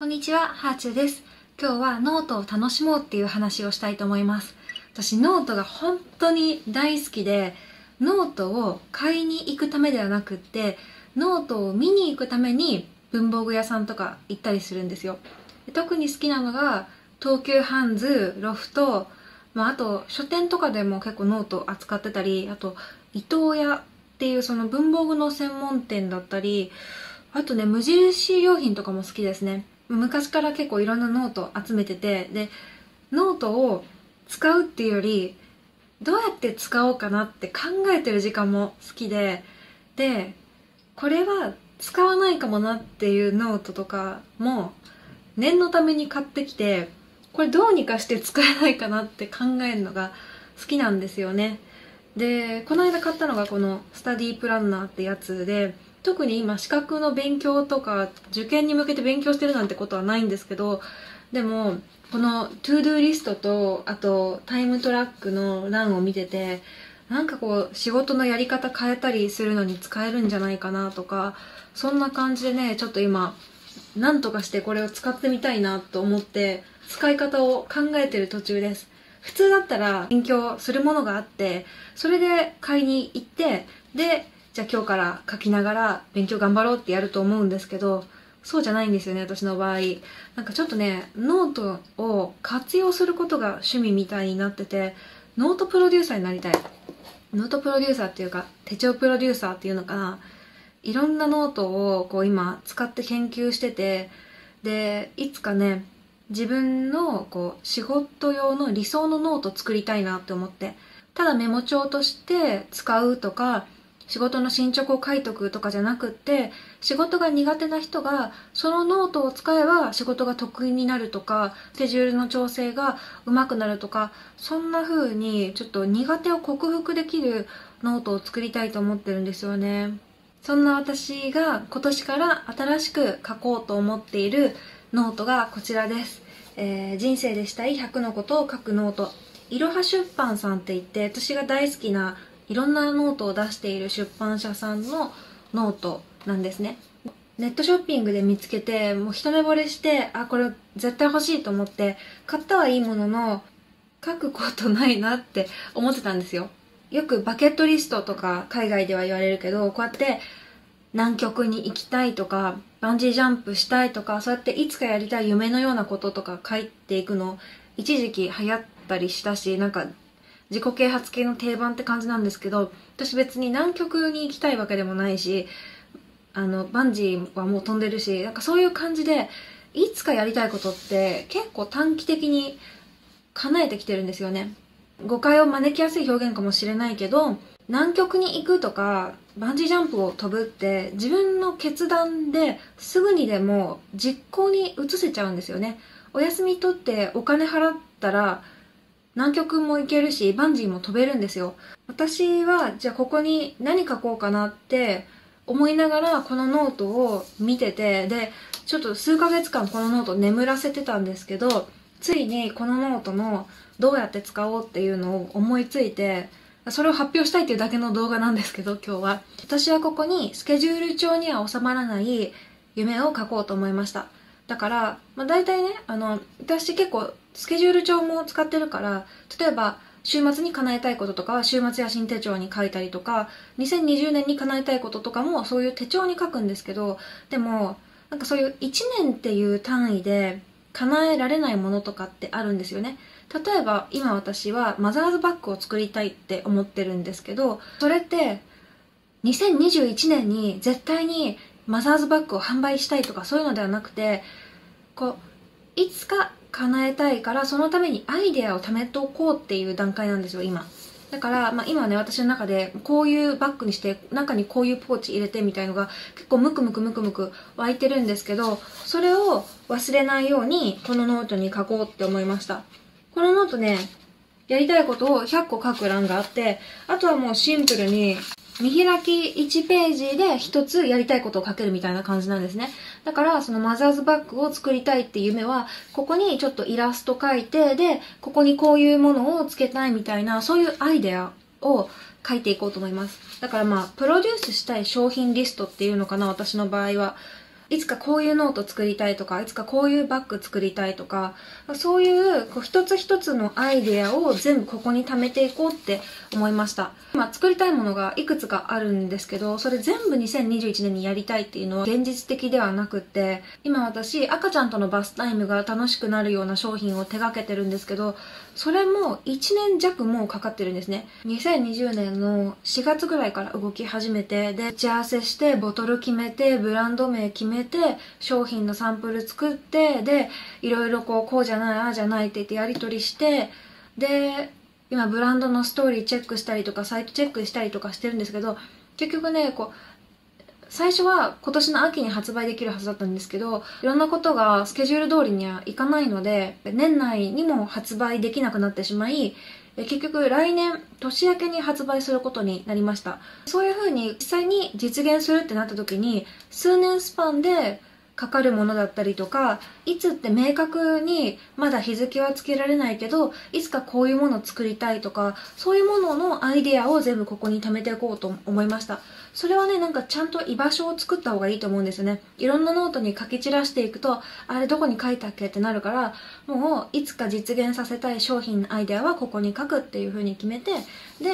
こんにちは、ハーチューです。今日はノートを楽しもうっていう話をしたいと思います。私、ノートが本当に大好きで、ノートを買いに行くためではなくって、ノートを見に行くために文房具屋さんとか行ったりするんですよ。特に好きなのが、東急ハンズ、ロフト、まあ、あと書店とかでも結構ノート扱ってたり、あと伊藤屋っていうその文房具の専門店だったり、あとね、無印良品とかも好きですね。昔から結構いろんなノート集めてて、で、ノートを使うっていうより、どうやって使おうかなって考えてる時間も好きで、で、これは使わないかもなっていうノートとかも、念のために買ってきて、これどうにかして使えないかなって考えるのが好きなんですよね。で、この間買ったのがこのスタディープランナーってやつで、特に今資格の勉強とか受験に向けて勉強してるなんてことはないんですけどでもこのトゥードゥーリストとあとタイムトラックの欄を見ててなんかこう仕事のやり方変えたりするのに使えるんじゃないかなとかそんな感じでねちょっと今なんとかしてこれを使ってみたいなと思って使い方を考えてる途中です。普通だったら勉強するものがあってそれで買いに行ってでじゃあ今日から書きながら勉強頑張ろうってやると思うんですけど、そうじゃないんですよね、私の場合。なんかちょっとね、ノートを活用することが趣味みたいになってて、ノートプロデューサーになりたい。ノートプロデューサーっていうか、手帳プロデューサーっていうのかな。いろんなノートをこう今使って研究してて、で、いつかね、自分のこう仕事用の理想のノート作りたいなって思って、ただメモ帳として使うとか、仕事の進捗を書いとくとかじゃなくって仕事が苦手な人がそのノートを使えば仕事が得意になるとかスケジュールの調整が上手くなるとかそんな風にちょっと苦手を克服できるノートを作りたいと思ってるんですよね。そんな私が今年から新しく書こうと思っているノートがこちらです、えー人生でしたい100のことを書くノート。いろは出版さんって言って私が大好きないろんなノートを出している出版社さんのノートなんですね。ネットショッピングで見つけて、もう一目惚れして、あ、これ絶対欲しいと思って、買ったはいいものの、書くことないなって思ってたんですよ。よくバケットリストとか海外では言われるけど、こうやって南極に行きたいとか、バンジージャンプしたいとか、そうやっていつかやりたい夢のようなこととか書いていくの、一時期流行ったりしたし、なんか自己啓発系の定番って感じなんですけど私別に南極に行きたいわけでもないしあのバンジーはもう飛んでるしなんかそういう感じでいつかやりたいことって結構短期的に叶えてきてるんですよね。誤解を招きやすい表現かもしれないけど南極に行くとかバンジージャンプを飛ぶって自分の決断ですぐにでも実行に移せちゃうんですよね。お休み取ってお金払ったら南極も行けるし、バンジーも飛べるんですよ。私は、じゃあここに何書こうかなって思いながらこのノートを見てて、で、ちょっと数ヶ月間このノート眠らせてたんですけど、ついにこのノートのどうやって使おうっていうのを思いついて、それを発表したいっていうだけの動画なんですけど、今日は。私はここにスケジュール帳には収まらない夢を書こうと思いました。だから、まあ、大体ね、あの、私結構スケジュール帳も使ってるから、例えば、週末に叶えたいこととかは週末や新手帳に書いたりとか、2020年に叶えたいこととかもそういう手帳に書くんですけど、でも、なんかそういう1年っていう単位で叶えられないものとかってあるんですよね。例えば、今私はマザーズバッグを作りたいって思ってるんですけど、それって、2021年に絶対にマザーズバッグを販売したいとかそういうのではなくて、こう、いつか叶えたいからそのためにアイデアを貯めておこうっていう段階なんですよ、今。だから、まあ、今ね、私の中で、こういうバッグにして、中にこういうポーチ入れてみたいのが、結構ムクムクムクムク湧いてるんですけど、それを忘れないように、このノートに書こうって思いました。このノートね、やりたいことを100個書く欄があって、あとはもうシンプルに、見開き1ページで1つやりたいことを書けるみたいな感じなんですね。だから、そのマザーズバッグを作りたいっていう夢は、ここにちょっとイラスト描いて、で、ここにこういうものをつけたいみたいな、そういうアイデアを書いていこうと思います。だからまあ、プロデュースしたい商品リストっていうのかな、私の場合は。いつかこういうノート作りたいとかいつかこういうバッグ作りたいとかそういうこう一つ一つのアイデアを全部ここに貯めていこうって思いました。今作りたいものがいくつかあるんですけどそれ全部2021年にやりたいっていうのは現実的ではなくって今私赤ちゃんとのバスタイムが楽しくなるような商品を手掛けてるんですけどそれも1年弱もうかかってるんですね。2020年の4月ぐらいから動き始めてで打ち合わせしてボトル決めてブランド名決めて商品のサンプル作ってでいろいろこうこうじゃないああじゃないって言ってやり取りしてで今ブランドのストーリーチェックしたりとかサイトチェックしたりとかしてるんですけど結局ねこう最初は今年の秋に発売できるはずだったんですけどいろんなことがスケジュール通りにはいかないので年内にも発売できなくなってしまい結局来年年明けに発売することになりました。そういうふうに実際に実現するってなった時に数年スパンでかかるものだったりとかいつって明確にまだ日付はつけられないけどいつかこういうものを作りたいとかそういうもののアイデアを全部ここに貯めていこうと思いました。それはねなんかちゃんと居場所を作った方がいいと思うんですよね。いろんなノートに書き散らしていくとあれどこに書いたっけってなるからもういつか実現させたい商品のアイデアはここに書くっていう風に決めてで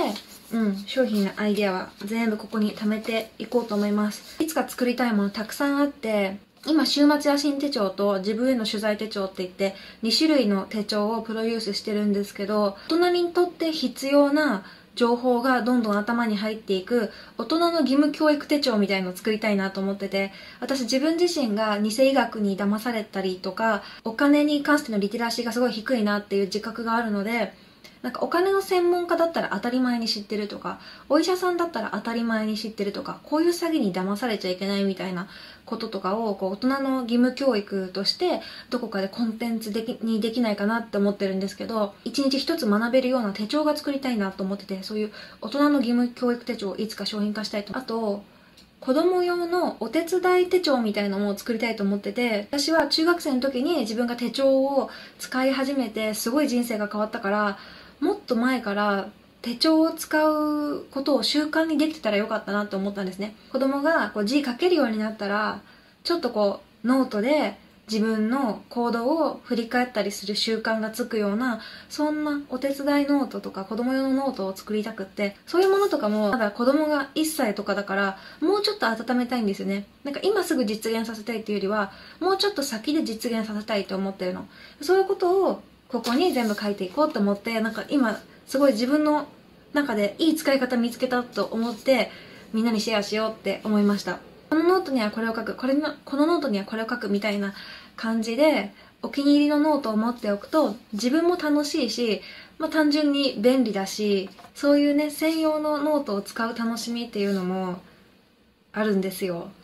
うん、商品のアイデアは全部ここに貯めていこうと思います。いつか作りたいものたくさんあって今、週末野心手帳と自分への取材手帳って言って、2種類の手帳をプロデュースしてるんですけど、大人にとって必要な情報がどんどん頭に入っていく大人の義務教育手帳みたいのを作りたいなと思ってて私自分自身が偽医学に騙されたりとかお金に関してのリテラシーがすごい低いなっていう自覚があるのでなんかお金の専門家だったら当たり前に知ってるとか、お医者さんだったら当たり前に知ってるとか、こういう詐欺に騙されちゃいけないみたいなこととかをこう大人の義務教育としてどこかでコンテンツできにできないかなって思ってるんですけど、一日一つ学べるような手帳が作りたいなと思ってて、そういう大人の義務教育手帳をいつか商品化したいと。あと、子供用のお手伝い手帳みたいなのも作りたいと思ってて私は中学生の時に自分が手帳を使い始めてすごい人生が変わったからもっと前から手帳を使うことを習慣にできてたらよかったなと思ったんですね。子供がこう字書けるようになったらちょっとこうノートで自分の行動を振り返ったりする習慣がつくようなそんなお手伝いノートとか子供用のノートを作りたくってそういうものとかもまだ子供が1歳とかだからもうちょっと温めたいんですよね。なんか今すぐ実現させたいっていうよりはもうちょっと先で実現させたいと思ってるの。そういうことをここに全部書いていこうと思ってなんか今すごい自分の中でいい使い方見つけたと思ってみんなにシェアしようって思いました。このノートにはこれを書くこれのこのノートにはこれを書くみたいな感じでお気に入りのノートを持っておくと自分も楽しいし、まあ、単純に便利だしそういうね専用のノートを使う楽しみっていうのもあるんですよ。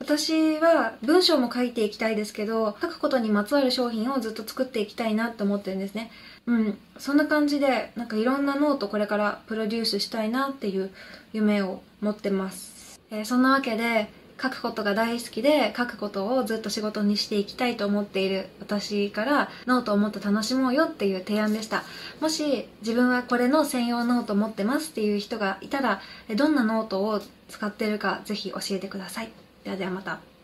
私は文章も書いていきたいですけど書くことにまつわる商品をずっと作っていきたいなって思ってるんですね。うんそんな感じでなんかいろんなノートこれからプロデュースしたいなっていう夢を持ってます、えー、そんなわけで書くことが大好きで書くことをずっと仕事にしていきたいと思っている私からノートをもっと楽しもうよっていう提案でしたもし自分はこれの専用ノート持ってますっていう人がいたらどんなノートを使ってるかぜひ教えてくださいではではまた。